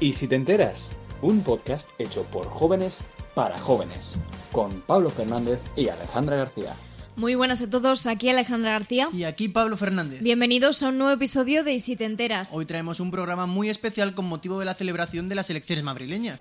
Y si te enteras, un podcast hecho por jóvenes para jóvenes, con Pablo Fernández y Alejandra García. Muy buenas a todos, aquí Alejandra García. Y aquí Pablo Fernández. Bienvenidos a un nuevo episodio de Y si te enteras. Hoy traemos un programa muy especial con motivo de la celebración de las elecciones madrileñas.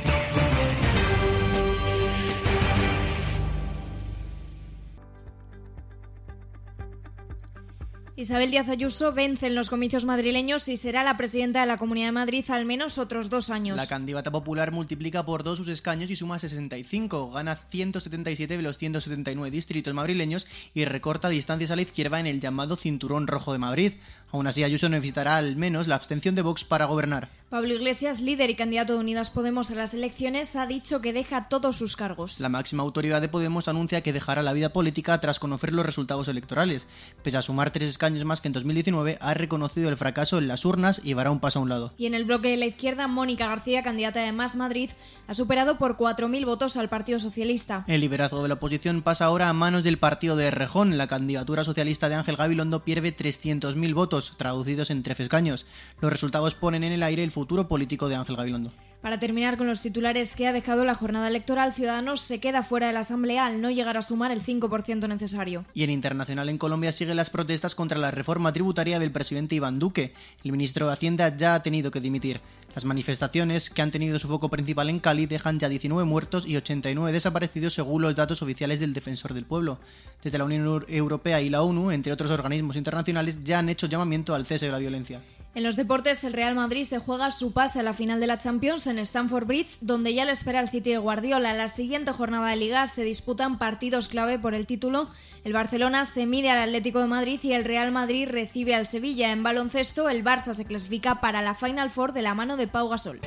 Isabel Díaz Ayuso vence en los comicios madrileños y será la presidenta de la Comunidad de Madrid al menos otros dos años. La candidata popular multiplica por dos sus escaños y suma 65, gana 177 de los 179 distritos madrileños y recorta distancias a la izquierda en el llamado Cinturón Rojo de Madrid. Aún así, Ayuso necesitará al menos la abstención de Vox para gobernar. Pablo Iglesias, líder y candidato de Unidas Podemos a las elecciones, ha dicho que deja todos sus cargos. La máxima autoridad de Podemos anuncia que dejará la vida política tras conocer los resultados electorales. Pese a sumar tres escaños más que en 2019, ha reconocido el fracaso en las urnas y dará un paso a un lado. Y en el bloque de la izquierda, Mónica García, candidata de Más Madrid, ha superado por 4.000 votos al Partido Socialista. El liderazgo de la oposición pasa ahora a manos del partido de Rejón. La candidatura socialista de Ángel Gabilondo pierde 300.000 votos traducidos en tres escaños. Los resultados ponen en el aire el futuro político de Ángel Gabilondo. Para terminar con los titulares que ha dejado la jornada electoral, Ciudadanos se queda fuera de la Asamblea al no llegar a sumar el 5% necesario. Y en internacional en Colombia siguen las protestas contra la reforma tributaria del presidente Iván Duque. El ministro de Hacienda ya ha tenido que dimitir. Las manifestaciones, que han tenido su foco principal en Cali, dejan ya 19 muertos y 89 desaparecidos según los datos oficiales del Defensor del Pueblo. Desde la Unión Europea y la ONU, entre otros organismos internacionales, ya han hecho llamamiento al cese de la violencia. En los deportes, el Real Madrid se juega su pase a la final de la Champions en Stamford Bridge, donde ya le espera el City de Guardiola. La siguiente jornada de Liga se disputan partidos clave por el título. El Barcelona se mide al Atlético de Madrid y el Real Madrid recibe al Sevilla. En baloncesto, el Barça se clasifica para la Final Four de la mano de Pau Gasol.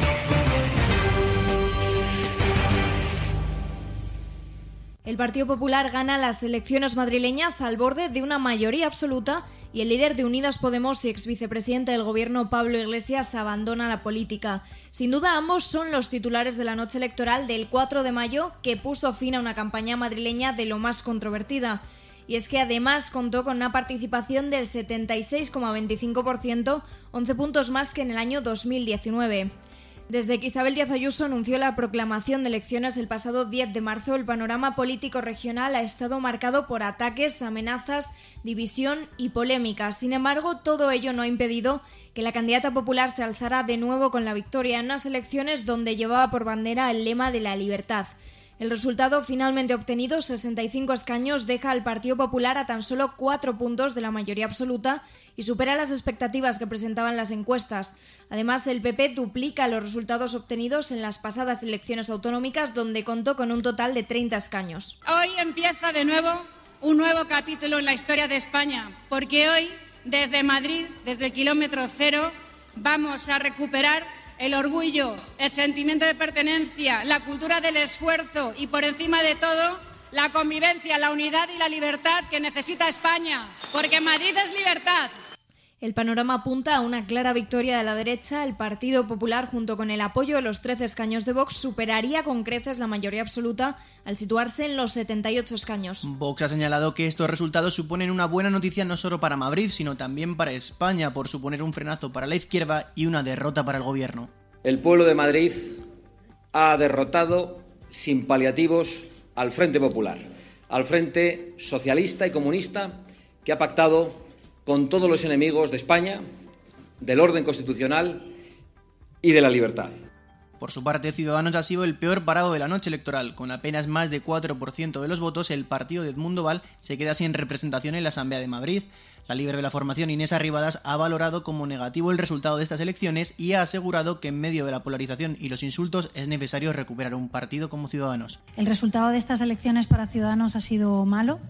El Partido Popular gana las elecciones madrileñas al borde de una mayoría absoluta y el líder de Unidas Podemos y ex vicepresidente del gobierno Pablo Iglesias abandona la política. Sin duda ambos son los titulares de la noche electoral del 4 de mayo que puso fin a una campaña madrileña de lo más controvertida. Y es que además contó con una participación del 76,25%, 11 puntos más que en el año 2019. Desde que Isabel Díaz Ayuso anunció la proclamación de elecciones el pasado 10 de marzo, el panorama político regional ha estado marcado por ataques, amenazas, división y polémicas. Sin embargo, todo ello no ha impedido que la candidata popular se alzara de nuevo con la victoria en unas elecciones donde llevaba por bandera el lema de la libertad. El resultado finalmente obtenido, 65 escaños, deja al Partido Popular a tan solo cuatro puntos de la mayoría absoluta y supera las expectativas que presentaban las encuestas. Además, el PP duplica los resultados obtenidos en las pasadas elecciones autonómicas, donde contó con un total de 30 escaños. Hoy empieza de nuevo un nuevo capítulo en la historia de España, porque hoy, desde Madrid, desde el kilómetro cero, vamos a recuperar el orgullo, el sentimiento de pertenencia, la cultura del esfuerzo y, por encima de todo, la convivencia, la unidad y la libertad que necesita España, porque Madrid es libertad. El panorama apunta a una clara victoria de la derecha. El Partido Popular, junto con el apoyo de los 13 escaños de Vox, superaría con creces la mayoría absoluta al situarse en los 78 escaños. Vox ha señalado que estos resultados suponen una buena noticia no solo para Madrid, sino también para España, por suponer un frenazo para la izquierda y una derrota para el gobierno. El pueblo de Madrid ha derrotado sin paliativos al Frente Popular, al Frente Socialista y Comunista que ha pactado con todos los enemigos de España, del orden constitucional y de la libertad. Por su parte, Ciudadanos ha sido el peor parado de la noche electoral. Con apenas más de 4% de los votos, el partido de Edmundo Val se queda sin representación en la Asamblea de Madrid. La líder de la formación, Inés Arribadas, ha valorado como negativo el resultado de estas elecciones y ha asegurado que en medio de la polarización y los insultos es necesario recuperar un partido como Ciudadanos. El resultado de estas elecciones para Ciudadanos ha sido malo,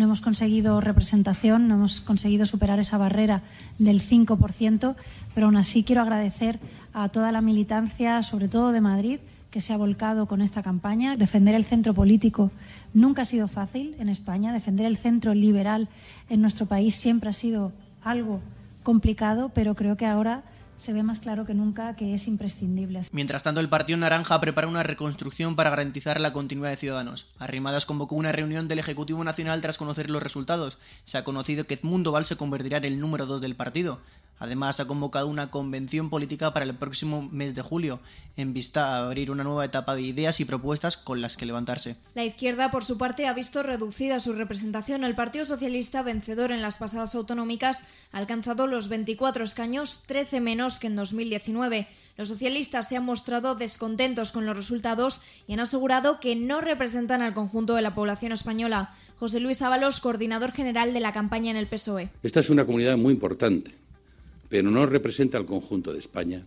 no hemos conseguido representación, no hemos conseguido superar esa barrera del 5%, pero aún así quiero agradecer a toda la militancia, sobre todo de Madrid, que se ha volcado con esta campaña. Defender el centro político nunca ha sido fácil en España, defender el centro liberal en nuestro país siempre ha sido algo complicado, pero creo que ahora se ve más claro que nunca que es imprescindible. Mientras tanto, el Partido Naranja prepara una reconstrucción para garantizar la continuidad de Ciudadanos. Arrimadas convocó una reunión del Ejecutivo Nacional tras conocer los resultados. Se ha conocido que Edmundo Val se convertirá en el número 2 del partido. Además, ha convocado una convención política para el próximo mes de julio, en vista a abrir una nueva etapa de ideas y propuestas con las que levantarse. La izquierda, por su parte, ha visto reducida su representación. El Partido Socialista, vencedor en las pasadas autonómicas, ha alcanzado los 24 escaños, 13 menos que en 2019. Los socialistas se han mostrado descontentos con los resultados y han asegurado que no representan al conjunto de la población española. José Luis Ábalos, coordinador general de la campaña en el PSOE. Esta es una comunidad muy importante pero no representa al conjunto de España,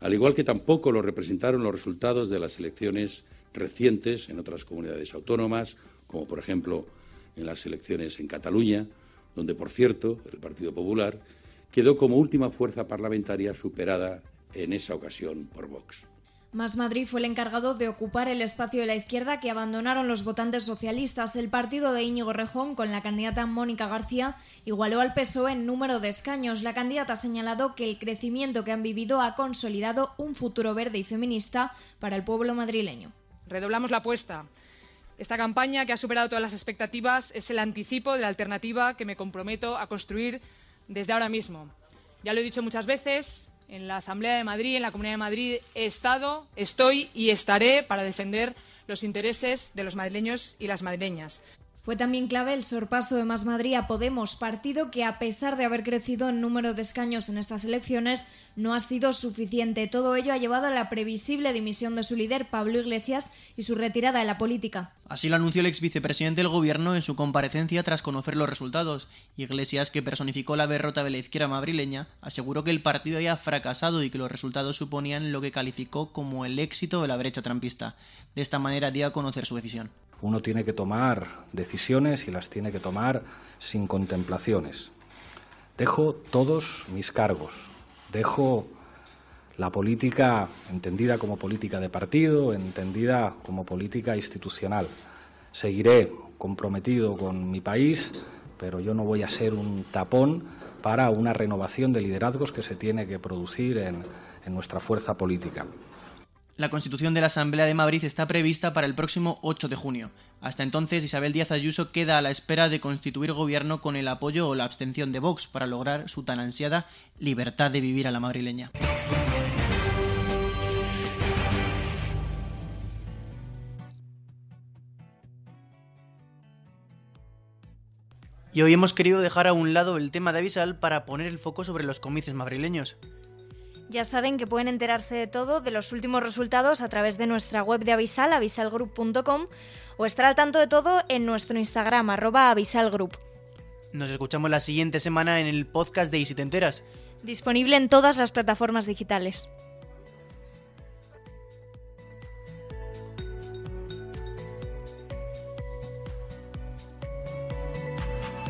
al igual que tampoco lo representaron los resultados de las elecciones recientes en otras comunidades autónomas, como por ejemplo en las elecciones en Cataluña, donde, por cierto, el Partido Popular quedó como última fuerza parlamentaria superada en esa ocasión por Vox. Más Madrid fue el encargado de ocupar el espacio de la izquierda que abandonaron los votantes socialistas. El partido de Íñigo Rejón, con la candidata Mónica García, igualó al PSOE en número de escaños. La candidata ha señalado que el crecimiento que han vivido ha consolidado un futuro verde y feminista para el pueblo madrileño. Redoblamos la apuesta. Esta campaña, que ha superado todas las expectativas, es el anticipo de la alternativa que me comprometo a construir desde ahora mismo. Ya lo he dicho muchas veces, en la Asamblea de Madrid, en la Comunidad de Madrid, he estado, estoy y estaré para defender los intereses de los madrileños y las madrileñas. Fue también clave el sorpaso de Más Madrid a Podemos, partido que a pesar de haber crecido en número de escaños en estas elecciones, no ha sido suficiente. Todo ello ha llevado a la previsible dimisión de su líder, Pablo Iglesias, y su retirada de la política. Así lo anunció el ex vicepresidente del gobierno en su comparecencia tras conocer los resultados. Iglesias, que personificó la derrota de la izquierda madrileña, aseguró que el partido había fracasado y que los resultados suponían lo que calificó como el éxito de la brecha trampista. De esta manera dio a conocer su decisión uno tiene que tomar decisiones y las tiene que tomar sin contemplaciones. Dejo todos mis cargos, dejo la política entendida como política de partido, entendida como política institucional. Seguiré comprometido con mi país, pero yo no voy a ser un tapón para una renovación de liderazgos que se tiene que producir en, nuestra fuerza política. La constitución de la Asamblea de Madrid está prevista para el próximo 8 de junio. Hasta entonces, Isabel Díaz Ayuso queda a la espera de constituir gobierno con el apoyo o la abstención de Vox para lograr su tan ansiada libertad de vivir a la madrileña. Y hoy hemos querido dejar a un lado el tema de Avisal para poner el foco sobre los comicios madrileños. Ya saben que pueden enterarse de todo, de los últimos resultados a través de nuestra web de Avisal, avisalgroup.com, o estar al tanto de todo en nuestro Instagram, arroba avisalgroup. Nos escuchamos la siguiente semana en el podcast de Y si te enteras. Disponible en todas las plataformas digitales.